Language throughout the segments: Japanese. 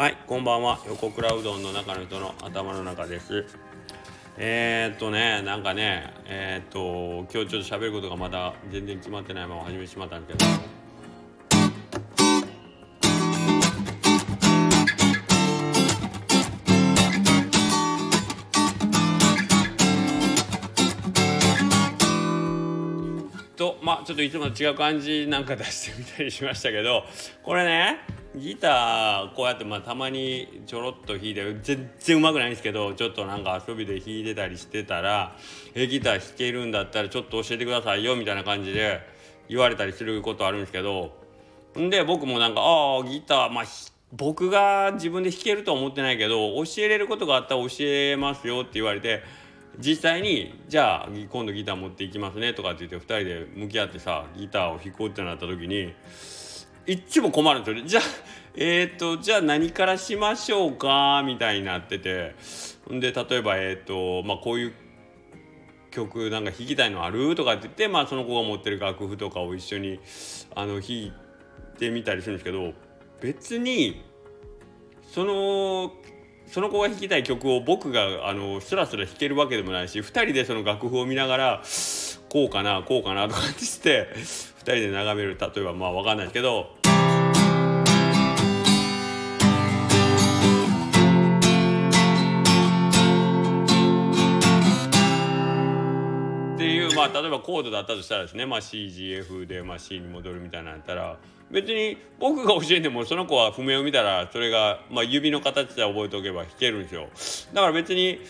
はい、こんばんは。横倉うどんの中の人の頭の中です。えー、っとね、なんかね、えー、っと、今日ちょっと喋ることがまだ全然決まってないまま始めてしまったんですけど。とまあちょっといつもと違う感じなんか出してみたりしましたけどこれねギターこうやってまあたまにちょろっと弾いて全然うまくないんですけどちょっとなんか遊びで弾いてたりしてたら「えギター弾けるんだったらちょっと教えてくださいよ」みたいな感じで言われたりすることあるんですけどんで僕もなんか「ああギターまあ僕が自分で弾けるとは思ってないけど教えれることがあったら教えますよ」って言われて。実際にじゃあ今度ギター持っていきますねとかって言って2人で向き合ってさギターを弾こうってなった時にいっつも困るんですよね。じゃあ えっ、ー、とじゃあ何からしましょうか？みたいになってて。んで例えばえっ、ー、とまあこういう曲なんか弾きたいのある？とかって言って、まあ、その子が持ってる楽譜とかを一緒にあの弾いてみたりするんですけど別にそのその子が弾きたい曲を僕があのスラスラ弾けるわけでもないし2人でその楽譜を見ながらこうかなこうかなとかってして人で眺める例えばまあ分かんないけど。っていうまあ例えばコードだったとしたらですね、まあ、CGF で、まあ、C に戻るみたいなのやったら。別に僕が教えてもその子は譜面を見たらそれが、まあ、指の形で覚えておけば弾けるんですよ。だから別に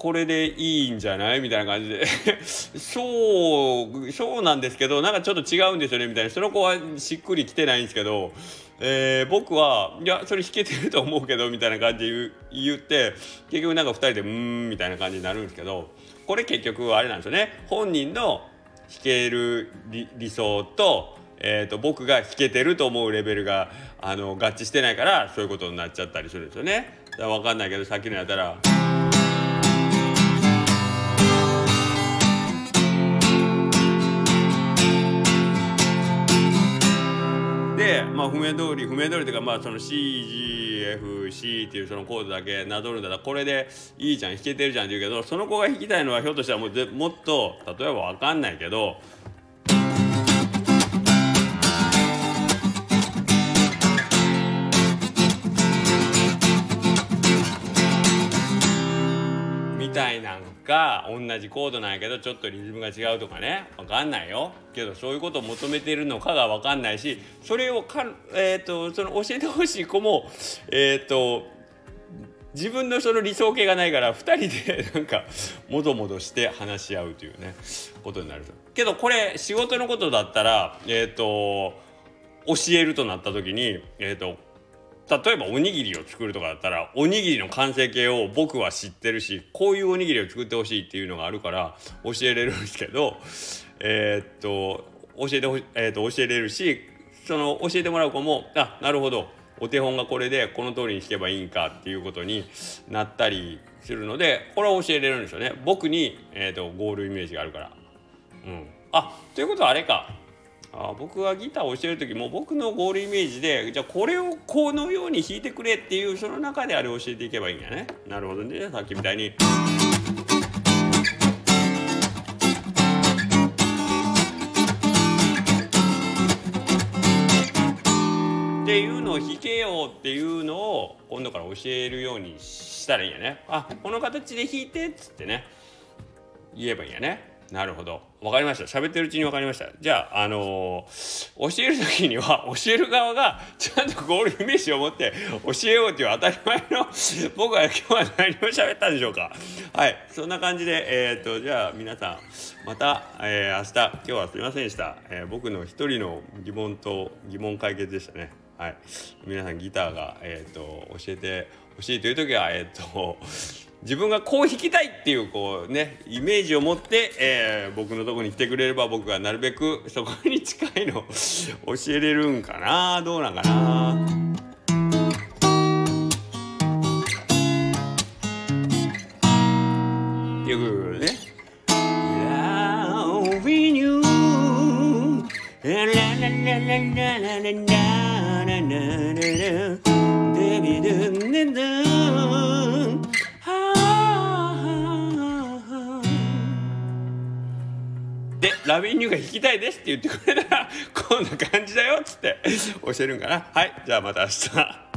これでいいんじゃない？みたいな感じで そうそうなんですけどなんかちょっと違うんですよねみたいなその子はしっくりきてないんですけど、えー、僕はいやそれ弾けてると思うけどみたいな感じで言って結局なんか2人でうーんみたいな感じになるんですけどこれ結局あれなんですよね本人の弾ける理想と,、えーと、僕が弾けてると思うレベルがあの合致してないからそういうことになっちゃったりするんですよね。だから分かんないけどさっきのやったら。まあ、譜面通り譜面通りというか、まあ、その CGFC っていうそのコードだけなぞるんだったらこれでいいじゃん弾けてるじゃんって言うけどその子が弾きたいのはひょっとしたらもうもっと例えば分かんないけどみたいなんか同じコードなんやけどちょっとリズムが違うとかね。分かんないよ。けどそういうことを求めてるのかが分かんないしそれをか、えーと、その教えてほしい子もえっ、ー、と自分のその理想形がないから2人でなんかもどもどして話し合うというねことになるけどこれ仕事のことだったらえっ、ー、と教えるとなった時にえっ、ー、と例えばおにぎりを作るとかだったらおにぎりの完成形を僕は知ってるしこういうおにぎりを作ってほしいっていうのがあるから教えれるんですけどえー、っと教えてほ、えー、っと教えれるしその教えてもらう子もあなるほどお手本がこれでこの通りに弾けばいいんかっていうことになったりするのでこれは教えれるんですよね。僕に、えー、っとゴールイメージがあるから。うん、あということはあれか。あ僕がギターを教える時も僕のゴールイメージでじゃあこれをこのように弾いてくれっていうその中であれを教えていけばいいんやね。なるほどね。さっきみたいに。っていうのを弾けよっていうのを今度から教えるようにしたらいいんやね。あこの形で弾いてっつってね。言えばいいんやね。なるほど。わかりました。喋ってるうちにわかりました。じゃあ、あのー、教える時には、教える側がちゃんとゴールイメージを持って教えようっていう当たり前の 僕は今日は何を喋ったんでしょうか。はい。そんな感じで、えー、っと、じゃあ皆さん、また、えー、明日、今日はすみませんでした。え、僕の一人の疑問と疑問解決でしたね。はい。皆さんギターが、え、っと、教えてほしいという時は、えっと、自分がこう弾きたいっていうこうねイメージを持って、えー、僕のとこに来てくれれば僕がなるべくそこに近いの教えれるんかな。どうなんかな。っていうね。Loving you la ビニューが弾きたいですって言ってくれたらこんな感じだよっつって教えるんかな。はい。じゃあまた明日。